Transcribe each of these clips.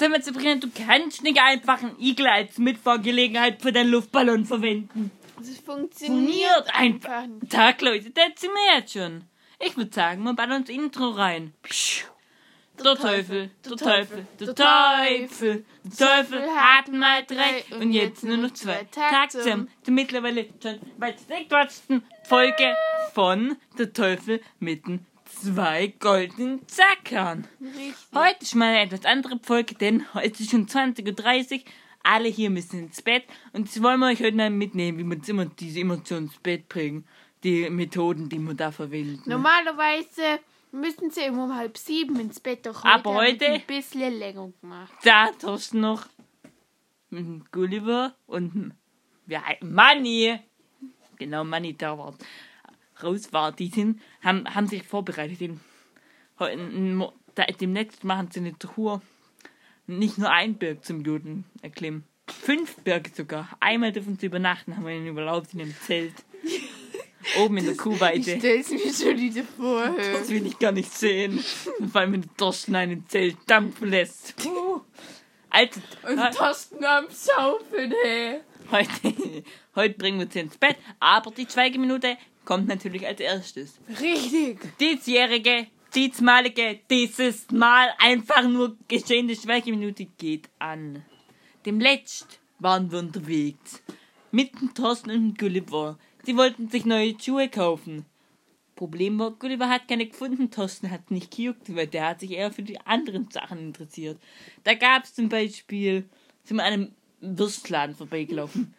Sag mal, Sabrina, du kannst nicht einfach einen Igel als Mitfahrgelegenheit für deinen Luftballon verwenden. Das funktioniert Funktioniert einfach. nicht. Tag, Leute, das sind wir jetzt schon. Ich würde sagen, wir ballern ins Intro rein. Pschuh. Der Teufel, der Teufel, der Teufel, der Teufel hatten mal drei und jetzt nur noch zwei. Tag zum, zur mittlerweile schon bei der 6. Folge von Der Teufel mit den zwei goldenen Zackern. Richtig. Heute ist mal eine etwas andere Folge, denn heute ist schon 20.30 Uhr. Alle hier müssen ins Bett und das wollen wir euch heute mal mitnehmen, wie wir uns immer diese Emotionen ins Bett bringen. Die Methoden, die man da verwendet. Normalerweise müssen sie immer um halb sieben ins Bett. Doch Aber haben wir heute- ein bisschen länger gemacht. Da hast du noch einen Gulliver und ein ja, Manni. Genau, Manni, da war raus war. Die sind, haben, haben sich vorbereitet. Den, da, demnächst machen sie eine Tour. Nicht nur ein Berg zum Juden erklimmen. Fünf Berge sogar. Einmal dürfen sie übernachten, haben wir ihn überlaubt in einem Zelt. Oben in der Ich Kuhweide. stell's mir schon wieder vor. Das will ich gar nicht sehen. Weil mir der Thorsten einen Zelt dampfen lässt. Also, Und Thorsten am Schaufeln, hey. heute, heute bringen wir uns ins Bett, aber die Schweigeminute kommt natürlich als erstes. Richtig. Diesjährige, diesmalige, dieses Mal einfach nur geschehene Schweigeminute geht an. Dem letzt waren wir unterwegs. Mit dem Thorsten und Gulliver. Sie wollten sich neue Schuhe kaufen. Problem war, Gulliver hat keine gefunden, Thorsten hat nicht gejuckt, weil der hat sich eher für die anderen Sachen interessiert. Da gab es zum Beispiel, sind wir an einem Würstladen vorbeigelaufen.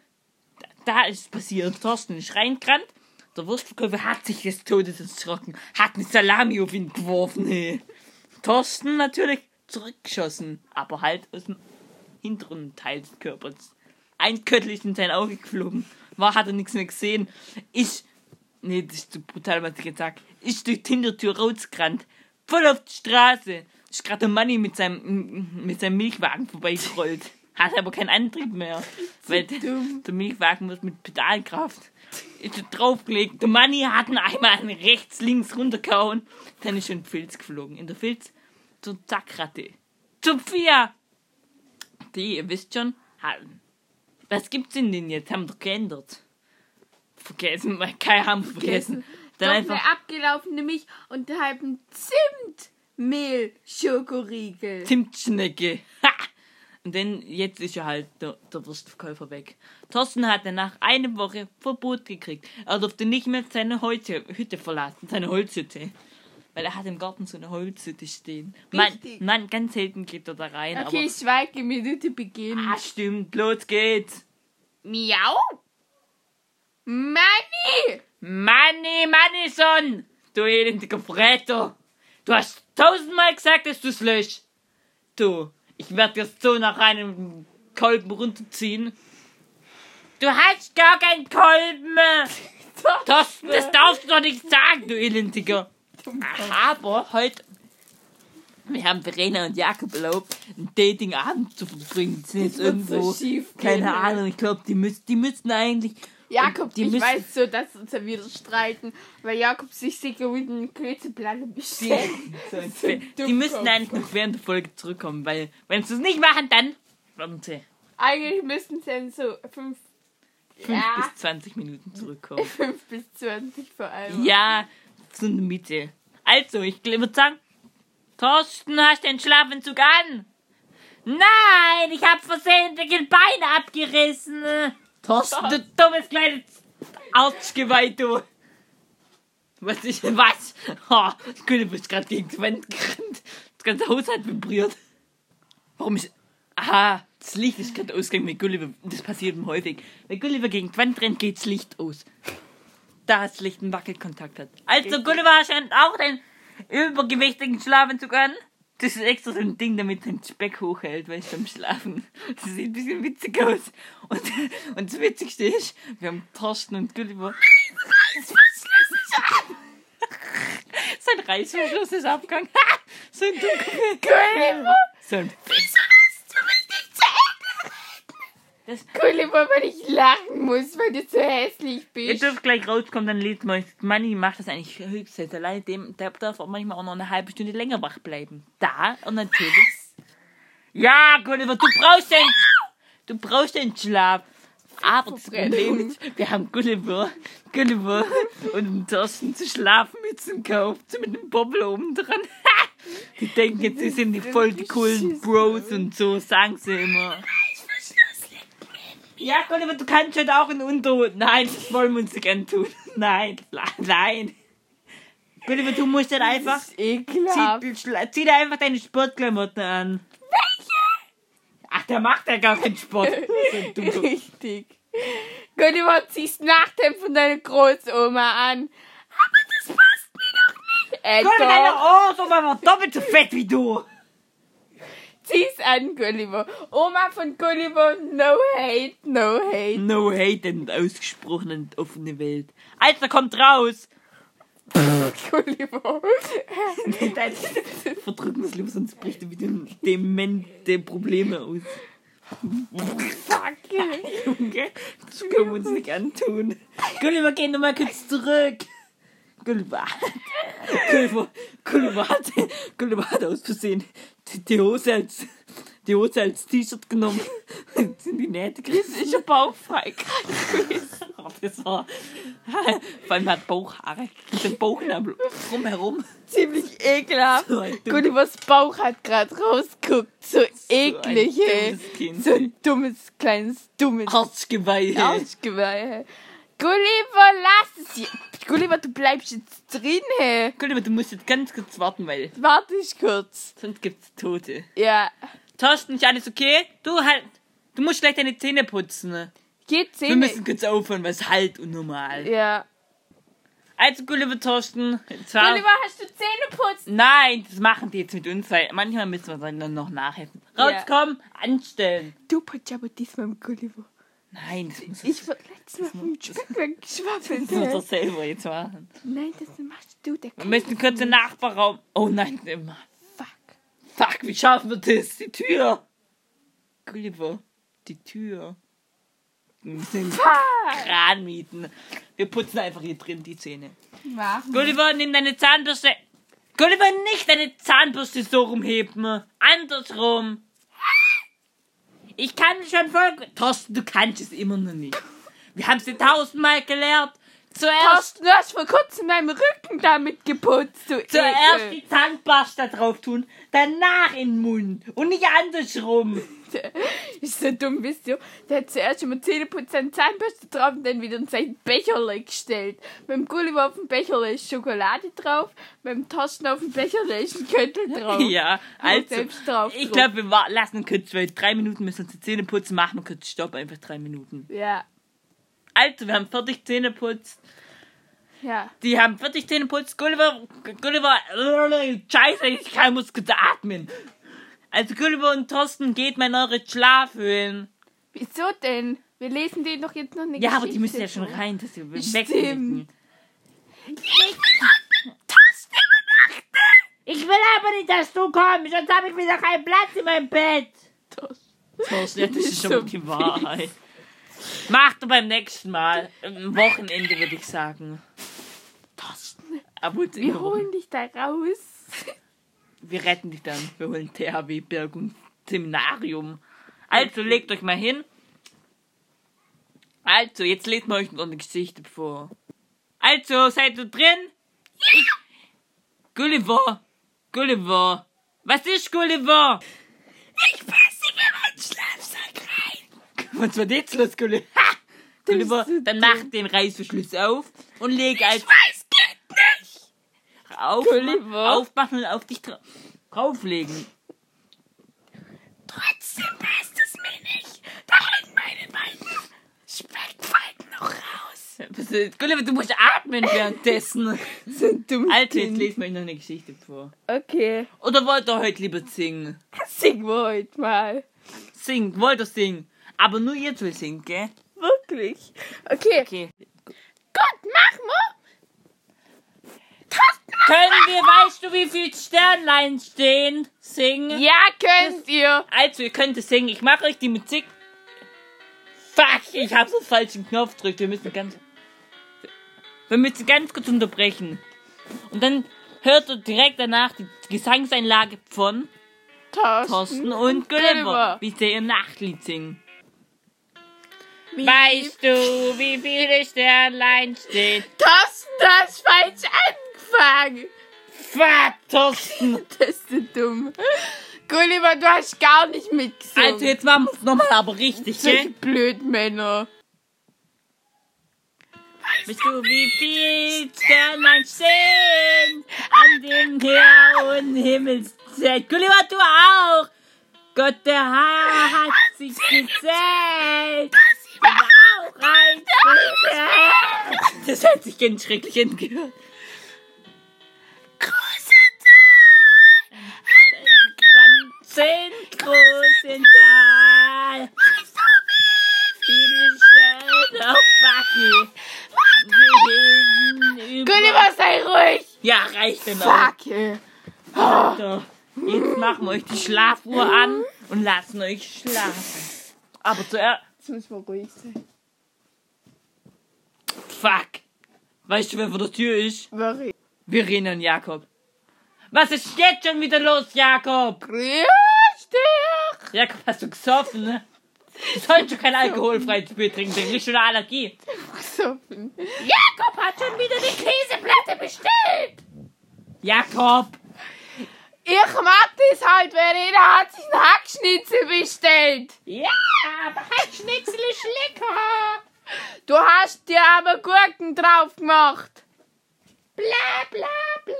Da, da ist passiert, Thorsten ist reingerannt, der Wurstverkäufer hat sich des Todes erschrocken, hat eine Salami auf ihn geworfen, hey. Thorsten natürlich zurückgeschossen, aber halt aus dem hinteren Teil des Körpers. Ein Köttel ist in sein Auge geflogen. War, hat er nichts mehr gesehen. Ich, nee, das ist zu brutal, was ich jetzt sag. Ich durch die Hintertür rausgerannt. Voll auf die Straße. Ist gerade der Manni mit seinem, mit seinem Milchwagen vorbeigerollt. Hat aber keinen Antrieb mehr. Weil der, der Milchwagen muss mit Pedalkraft. Ist draufgelegt. Der Manni hat ihn einmal rechts, links runtergehauen. Dann ist schon in den Filz geflogen. In der Filz zur Zackratte. Sophia! Die, ihr wisst schon, haben. Was gibt's denn denn jetzt? Haben wir doch geändert. Vergessen, weil keine haben wir vergessen. Dann Doch einfach eine abgelaufene Milch und halben Zimtmehl-Schokoriegel. Zimtschnecke. Ha! Und dann, jetzt ist ja halt der, der Wurstverkäufer weg. Thorsten hat dann nach einer Woche Verbot gekriegt. Er durfte nicht mehr seine Holzhütte Hütte verlassen, seine Holzhütte. Weil er hat im Garten so eine Holzhütte stehen. Mann, Richtig. Mann, ganz selten geht er da rein. Okay, Schweigeminute beginnt. aber, ah, stimmt, los geht's. Miau. Manni! Manni, Mannison! Du elendiger Fretter! Du hast tausendmal gesagt, dass du's löscht! Du, ich werd dir so nach einem Kolben runterziehen. Du hast gar keinen Kolben! Thorsten, das darfst du doch nicht sagen, du elendiger! Aber heute, wir haben Verena und Jakob erlaubt, einen Datingabend zu verbringen. Sie sind jetzt Das wird so irgendwo, schief keine Ahnung, ich glaube, die, müssen, die müssten eigentlich Jakob, die ich müssen- weiß so, dass uns wieder streiten, weil Jakob sich sicher mit einem Klötzeblatt bestellt. Die, die müssten eigentlich noch während der Folge zurückkommen, weil wenn sie es nicht machen, dann werden sie Eigentlich müssten sie dann so 5 5 Ja. bis 20 Minuten zurückkommen. fünf bis 20 vor allem. ja, so in der Mitte. Also, ich würde sagen, Thorsten, hast den Schlafanzug an? Nein, ich hab versehentlich ein Bein abgerissen. Thorsten, du dummes kleines Arschgeweih, du. Was ist, was? Oh, Gülle, bist gerade gegen die Wand gerannt. Das ganze Haus hat vibriert. Warum ist... Aha, das Licht ist gerade ausgegangen mit Gulliver. Das passiert ihm häufig. Wenn Gulliver gegen die Wand rennt, geht das Licht aus. Da das Licht einen Wackelkontakt hat. Also, Gulliver schon auch den übergewichtigen Schlafanzug an. Das ist extra so ein Ding, damit sein Speck hochhält, weil ich beim Schlafen. Das sieht ein bisschen witzig aus. Und, und das Witzigste ist, wir haben Thorsten und Gulliver. Sein Reißverschluss ist abgegangen. So ein Dunkel. Gulliver, So ein wieso hast du mich nicht zu Ende Das- Gulliver, weil ich lachen muss, weil du so hässlich Ihr bist. dürft gleich rauskommen, dann lädt man. Manni macht das eigentlich höchstens allein. Dem, der darf auch manchmal auch noch eine halbe Stunde länger wach bleiben. Da und natürlich Ja, Gulliver, du brauchst den, du brauchst den Schlaf. Aber das Problem ist, wir haben Gulliver, Gulliver und den Thorsten zu Schlafmützen gekauft, mit einem Bobbel oben dran. Die denken jetzt, sie sind die voll die coolen Bros und so, sagen sie immer. Ja, Gulliver, du kannst heute auch in Unterhut. Nein, das wollen wir uns nicht antun. Nein, nein. Gulliver, du musst dann einfach, Das ist ekelhaft. zieh, dir einfach deine Sportklamotten an. Ach, der macht ja gar keinen Sport. So. Richtig. Gulliver, ziehst Nachthemd von deiner Großoma an. Aber das passt mir doch nicht. Äh, Gulliver, deine doch. Oma war doppelt so fett wie du. Zieh's an, Gulliver. Oma von Gulliver, no hate, no hate. No hate and ausgesprochen und offene Welt. Alter, kommt raus! Gulliver. Verdrücken das lieber, sonst bricht er wieder demente Probleme aus. Fuck. Junge, das können wir uns nicht antun. Gulliver, geh nochmal kurz zurück. Gulliver. Gulliver, Gulliver hat, Gulliver hat aus Versehen die, die Hose als, die Hose als T-Shirt genommen. Sind die Nähte gerissen. Ich hab Bauchfrei. Oh, das war. Vor allem hat Bauchhaare. Dem Bauchnabel drumherum. Ziemlich ekelhaft. So ein dumm- Gullivers Bauch hat gerade rausgeguckt. So eklig, ein ey. So ein dummes, kleines, dummes Arschgeweih. Arschgeweih. Gulliver, lass es. hier. Gulliver, du bleibst jetzt drin, hey. Gulliver, du musst jetzt ganz kurz warten, weil Warte ich kurz. sonst gibt's Tote. Ja. Thorsten, ist alles okay? Du halt. Du musst gleich deine Zähne putzen. Geht Wir Zähne. müssen kurz aufhören, weil es halt unnormal. Ja. Also, Gulliver, Thorsten. Gulliver, hast du Zähne putzt? Nein, das machen die jetzt mit uns, weil manchmal müssen wir dann noch nachhelfen. Rauskommen, anstellen. Du putzt aber diesmal mit Gulliver. Nein, das muss, Ich wurde letztes Mal vom Speck weggeschwappelt. das muss er selber jetzt machen. Nein, das machst du. Der Wir müssen kurz den Nachbarraum. Oh nein, immer. Fuck. Fuck, wie schaffen wir das? Die Tür. Gulliver, die Tür. Wir müssen. Kran mieten. Wir putzen einfach hier drin die Zähne. Machen. Gulliver, nimm deine Zahnbürste. Gulliver, nicht deine Zahnbürste so rumheben. Andersrum. Ich kann schon voll... Thorsten, du kannst es immer noch nicht. Wir haben dir tausendmal gelehrt. Zuerst, Thorsten, du hast vor kurzem meinen Rücken damit geputzt, du zuerst Ekel. die Zahnpasta drauf tun, danach in den Mund und nicht andersrum. Ist so dumm, wisst ihr? Der hat zuerst immer Zähneputz an Zahnbürste drauf und dann wieder in sein Becherle gestellt. Beim Gulliver auf dem Becherle ist Schokolade drauf, beim Thorsten auf dem Becherle ist ein Köttel drauf. Ja, also, selbst drauf ich glaube, wir lassen kurz, weil drei Minuten müssen wir uns die Zähne putzen, machen wir kurz Stopp, einfach drei Minuten. Ja, Also, wir haben fertig Zähne putzt. ja. Die haben fertig Zähne putzt. Gulliver, Gulliver, scheiße, ich kann, muss atmen. Also, Gulliver und Thorsten, geht mal in eure Schlafhöhlen. Wieso denn? Wir lesen denen doch jetzt noch eine Ja, aber Geschichte die müssen ja schon rein, dass sie Stimmt. wegblicken. Ich will aber nicht, dass du kommst, sonst habe ich wieder keinen Platz in meinem Bett. Thorsten, ja, das ist schon So die Wahrheit. Mach du beim nächsten Mal. Am Wochenende würde ich sagen. Thorsten, wir holen dich da raus. wir retten dich dann. Wir holen THW Berg und Seminarium. Also legt euch mal hin. Also, jetzt lesen wir euch noch eine Geschichte vor. Also, seid ihr drin? Ich. Gulliver. Gulliver. Was ist Gulliver? Ich Schlafsack rein. Was war jetzt los, Gulliver? Ha! Gulliver, so dann mach den Reißverschluss auf und leg als weiß, geht nicht. auf, aufmachen und auf dich dra drauflegen. Trotzdem passt es mir nicht. Da hängen meine beiden Speckfalten noch raus. Gulliver, du musst atmen währenddessen. So ein dummes Also, jetzt wir euch noch eine Geschichte vor. Okay, Oder wollt ihr heute lieber singen? sing wir heute mal. Singt, wollt ihr singen? Aber nur ihr zwei singt, gell? Wirklich. Okay, Okay. gut, mach mal. Können wir, weißt du, wie viel Sternlein stehen? Singen? Ja, könnt ihr. Also, ihr könnt es singen. Ich mache euch die Musik. Fuck, ich habe so einen falschen Knopf gedrückt. Wir müssen ganz. Wir müssen ganz kurz unterbrechen. Und dann hört ihr direkt danach die Gesangseinlage von Thorsten, Thorsten und Gulliver. wie sie ihr Nachtlied singen. Wie- Weißt du, wie viele Sternlein stehen? Thorsten, du hast falsch angefangen. Fuck, Thorsten! Das ist so dumm. Gulliver, du hast gar nicht mitgesungen. Also jetzt machen wir es nochmal aber richtig, Solche gell? blöden Männer. Weißt du, wie viel Sternlein stehen an den blauen Himmelszelt? Gulliver, du auch! Gott, der Herr hat sich gezählt! Das hört sich ganz schrecklich an. gehört. Große Zehn großen Tal. Viele Sterne auf Backe. Gulliver, sei ruhig. Ja, reicht denn auch. Fuck, ey. So, jetzt machen wir euch die Schlafuhr an und lassen euch schlafen. Aber zuerst. Jetzt müssen wir ruhig sein. Fuck! Weißt du, wer vor der Tür ist? Wer Verena und Jakob. Was ist jetzt schon wieder los, Jakob? Grüß dich. Jakob, hast du gesoffen, ne? Du sollst schon kein alkoholfreies Bier trinken, dann kriegst du eine Allergie. Gesoffen. Jakob hat schon wieder die Käseplatte bestellt! Jakob! Ich mag das halt, Verena hat sich einen Hackschnitzel bestellt. Ja, aber Hackschnitzel ist lecker! Du hast dir aber Gurken drauf gemacht. Bla bla bla!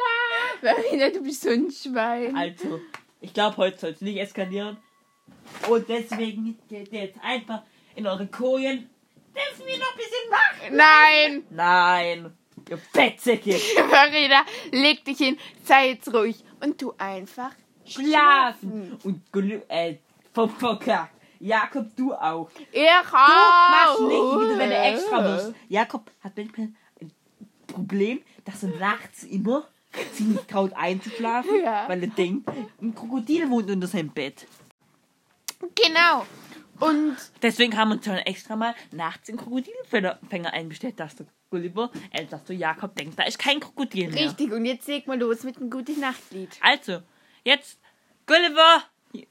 Verena, du bist so ein Schwein. Also, ich glaube, heute soll es nicht eskalieren. Und deswegen geht ihr jetzt einfach in eure Kojen. Dürfen wir noch ein bisschen machen? Nein. Nein! Ihr Fettsäcke! Verena, leg dich hin, sei jetzt ruhig und tu einfach Schlafen! Und Gulli- äh, vom verkackt. Jakob, du auch. Ich Du machst auch. nicht wieder, wenn du extra musst. Jakob hat manchmal ein Problem, dass er nachts immer sich nicht traut einzuschlafen, Ja. weil er denkt, ein Krokodil wohnt unter seinem Bett. Genau. Und Deswegen haben wir uns schon extra mal nachts einen Krokodilfänger eingestellt, dass der Gulliver, äh, dass der Jakob denkt, da ist kein Krokodil mehr. richtig, und jetzt leg mal los mit einem guten Nachtlied. Also, jetzt, Gulliver,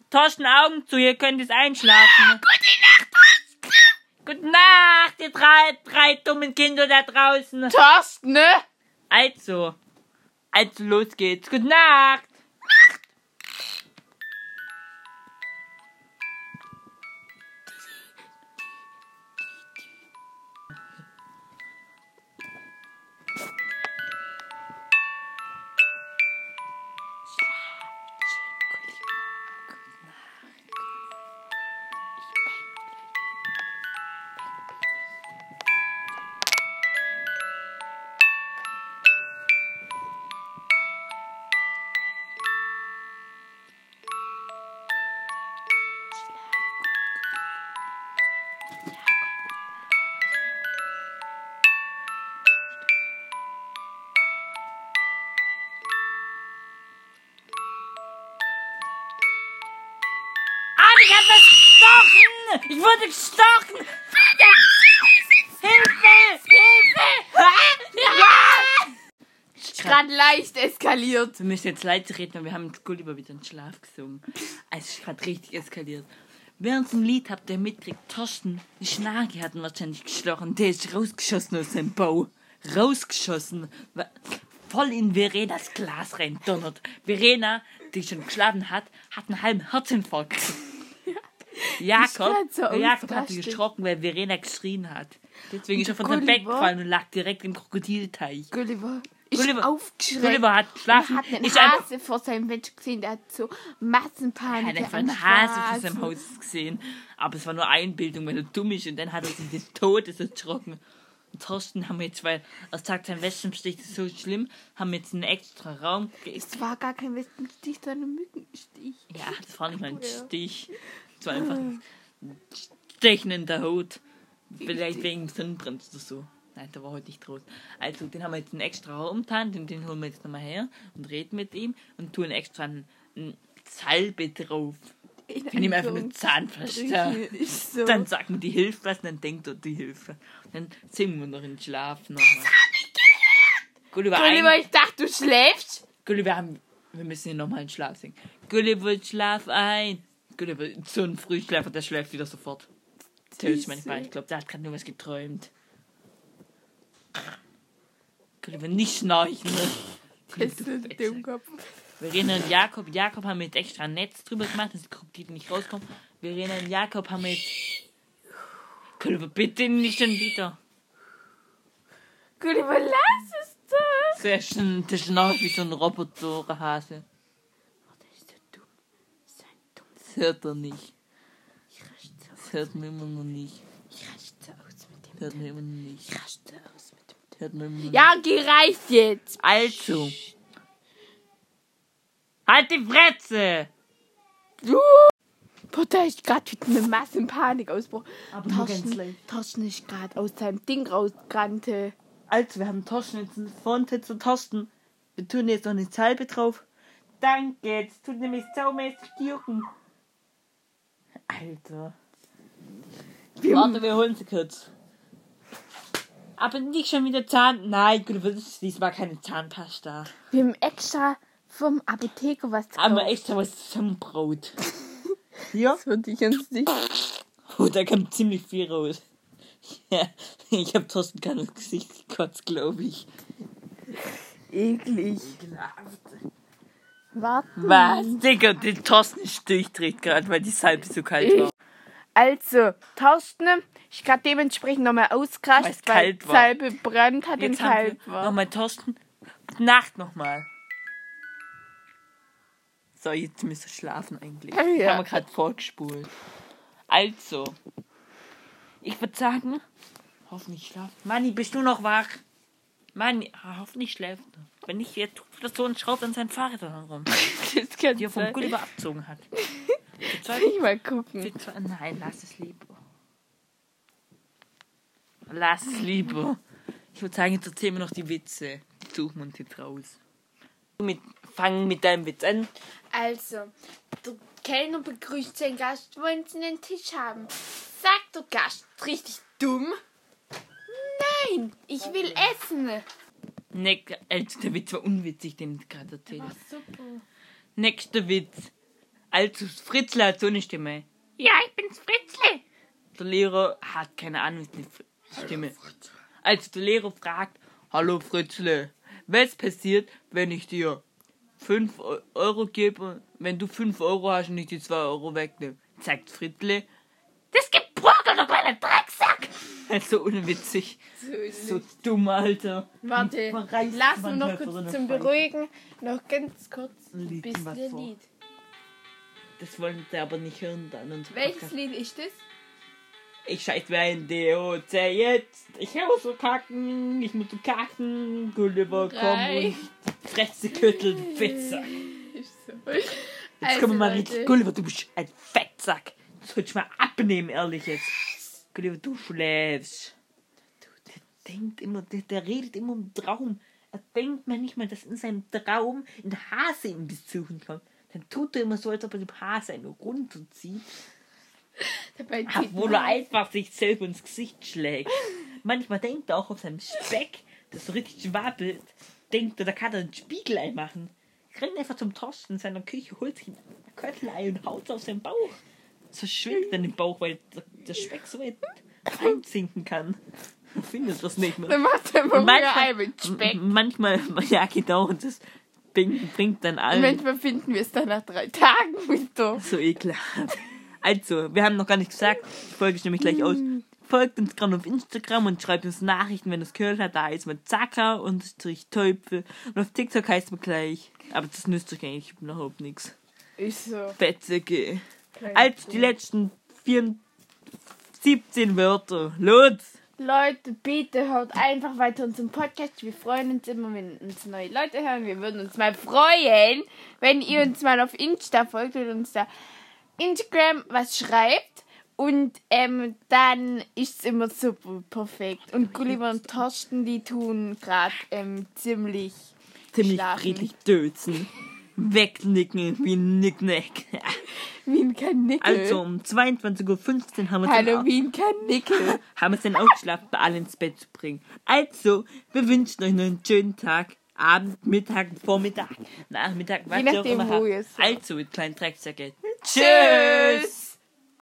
Thorsten Augen zu, ihr könnt jetzt einschlafen. Gute Nacht, Gute Nacht, ihr drei, drei dummen Kinder da draußen. Thorsten, ne? Also, also los geht's. Gute Nacht. Ich wurde gestochen! Hilfe! Hilfe! Ja! Gerade leicht eskaliert. Wir müssen jetzt leise reden, weil wir haben mit Gulliver wieder in Schlaf gesungen. Es ist gerade richtig eskaliert. Während dem Lied habt ihr mitgekriegt, Thorsten, die Schnarke hat ihn wahrscheinlich gestochen. Der ist rausgeschossen aus seinem Bau. Rausgeschossen. Voll in Verenas Glas rein donnert. Verena, die schon geschlafen hat, hat einen halben Herzinfarkt. Jakob, so Jakob hat sich erschrocken, weil Verena geschrien hat. Deswegen ist er von seinem Bett gefallen und lag direkt im Krokodilteich. Gulliver ist Gulliver- aufgeschreckt. Gulliver hat geschlafen. Er hat einen einfach Hase vor seinem Bett gesehen, der hat so Massenpanik. Er hat einfach einen Hase vor seinem Haus gesehen. Aber es war nur Einbildung, weil er dumm ist. Und dann hat er sich des Todes erschrocken. Und Thorsten haben wir jetzt, weil er sagt, sein Wespenstich ist so schlimm, haben wir jetzt einen extra Raum. Es war gar kein Wespenstich, sondern ein Mückenstich. Ja, das war nicht mal ein. Stich. War einfach ein Stechen in der Haut. Vielleicht wegen Sonnenbrand oder so. Nein, der war heute nicht rot. Also, den haben wir jetzt einen extra Raum getan, den, den holen wir jetzt nochmal her und reden mit ihm und tun extra ein, ein Salbe drauf. Ich nehme einfach mit Zahnpasta. So. Dann sagt man die Hilfe was und dann denkt er die Hilfe. Dann singen wir noch in Schlaf nochmal. Gulliver, Gulliver, ich dachte, du schläfst. Gulliver haben, wir müssen ihn nochmal in Schlaf singen. Gulliver, schlaf ein. Gulliver, so ein Frühschläfer, der schläft wieder sofort. Tötet Süße. manchmal. Ich glaube, der hat gerade nur was geträumt. Gulliver, nicht schnarchen. Das ist ein Dummkopf. Verena und Jakob. Jakob haben jetzt extra ein Netz drüber gemacht, dass die Krokodile nicht rauskommen. Verena und Jakob haben jetzt. Gulliver, bitte nicht schon wieder. Gulliver, lass es doch. Der, schn der schnarcht wie so ein Roboterhase. Oh, der ist so dumm. Das ist ein dumm. Das hört er nicht. Ich raste so. Das hört man immer noch nicht. Ich raste aus mit dem. Hört man immer noch nicht. Ich raste aus mit dem. Hört man immer noch Ja, gereicht jetzt. Also. Halt die Fresse! Du. Da ist gerade wieder eine Masse Panikausbruch. Aber leicht. Thorsten ist gerade aus seinem Ding rausgerannt. Also, wir haben Torsten jetzt in Fronte zu Torsten. Wir tun jetzt noch eine Salbe drauf. Danke, jetzt tut nämlich saumäßig jucken. Alter. Wir- Warte, wir holen sie kurz. Aber nicht schon wieder Zahn. Nein, gut, das ist diesmal keine Zahnpasta. Wir haben extra vom Apotheker was Aber gekauft. extra was zusammenbraut. ja? Das würde ich uns nicht. Oh, da kam ziemlich viel raus. Ja, ich hab Thorsten gerade ins Gesicht gekotzt, glaube ich. Eklig. Warte. Was? Digga, der Thorsten ist durchdreht gerade, weil die Salbe so kalt war. Also, Thorsten ist gerade dementsprechend nochmal ausgerastet, weil war. Salbe brennt hat und Jetzt haben kalt war. nochmal Thorsten. Gute Nacht nochmal. So, jetzt müsst ihr schlafen eigentlich. Ja. Haben wir gerade vorgespult. Also. Ich würde sagen, hoffentlich schlafen. Manni, bist du noch wach? Manni, ah, hoffentlich schläft er. Wenn nicht, er tut das so und schraubt an sein Fahrrad rum, Das kann die er vom. Gulliver abgezogen hat. Zwei- Ich mal gucken. zwei- Nein, lass es lieber. Lass es lieber. Ich würde sagen, jetzt erzählen wir noch die Witze. Die suchen wir uns jetzt raus. Mit, fangen mit deinem Witz an. Also, der Kellner begrüßt seinen Gast, wollen Sie einen Tisch haben? Sagt der Gast, richtig dumm. Nein, ich will essen. Also der Witz war unwitzig, den ich gerade erzählt habe. super. Nächster Witz. Also, Fritzle hat so eine Stimme. Ja, ich bin's, Fritzle. Der Lehrer hat keine Ahnung, wie die Stimme. Also, der Lehrer fragt, Hallo Fritzle, was passiert, wenn ich dir 5 Euro gebe, wenn du 5 Euro hast und ich die 2 Euro wegnehme? Sagt Fritzle, das gibt Prügel, du kleiner Drecksack. Also unwitzig. So dumm, Alter. Warte, lass mich noch halt so kurz zum. Beruhigen. Noch ganz kurz Ein ein Lied, bisschen was vor. Lied. Das wollen sie aber nicht hören dann. Und Welches Lied ist das? Ich scheiß mir ein DOC jetzt. Ich muss so kacken. Ich muss so kacken. Gulliver, komm und fresse Köttel, Fettsack. Ist so. Jetzt Also, kommen wir mal richtig. Gulliver, du bist ein Fettsack. Das sollst du mal abnehmen, ehrlich jetzt. Gulliver, du schläfst. Der denkt immer, der, der redet immer im Traum. Er denkt manchmal, dass in seinem Traum ein Hase ihm besuchen kommt. Dann tut er immer so, als ob er dem Hase eine runterzieht. Dabei zieht Obwohl er einfach sich selber ins Gesicht schlägt. Manchmal denkt er auch auf seinem Speck, das so richtig schwabbelt, denkt er, da kann er einen Spiegelei machen. Rennt einfach zum Thorsten in seiner Küche, holt sich ein Köttelei und haut auf seinen Bauch. So schwingt dann im Bauch, weil der, Speck so weit reinsinken kann. Er findet das nicht mehr. Dann macht er mehr Manchmal, mit Speck. manchmal, ja genau, und das bringt, bringt dann Und allen manchmal finden wir es dann nach drei Tagen wieder. so ekelhaft. Also, wir haben noch gar nicht gesagt, die Folge ist nämlich gleich aus. Folgt uns gerade auf Instagram und schreibt uns Nachrichten, wenn ihr es gehört habt. Da ist man Zacker und Strich Teufel. Und auf TikTok heißt man gleich. Aber das nützt euch eigentlich überhaupt nichts. Ist so. Fetzige. Kleine Als die letzten vier, 17 Wörter. Los! Leute, bitte hört einfach weiter unseren Podcast. Wir freuen uns immer, wenn uns neue Leute hören. Wir würden uns mal freuen, wenn ihr uns mal auf Insta folgt und uns da Instagram was schreibt. Und ähm, dann ist es immer super perfekt. Und Gulliver und Thorsten, die tun gerade ähm, ziemlich Ziemlich Schlafen. friedlich dözen. Wegnicken wie ein Nicknack. wie ein Kanickel. Also um 22.15 Uhr haben wir dann auch- Halloween Kanickel. haben es dann auch geschafft, bei allen ins Bett zu bringen. Also, wir wünschen euch noch einen schönen Tag. Abend, Mittag, Vormittag, Nachmittag, was Je ihr auch nachdem, immer wo habt. Also, ihr kleinen Drecksäcke. Tschüss.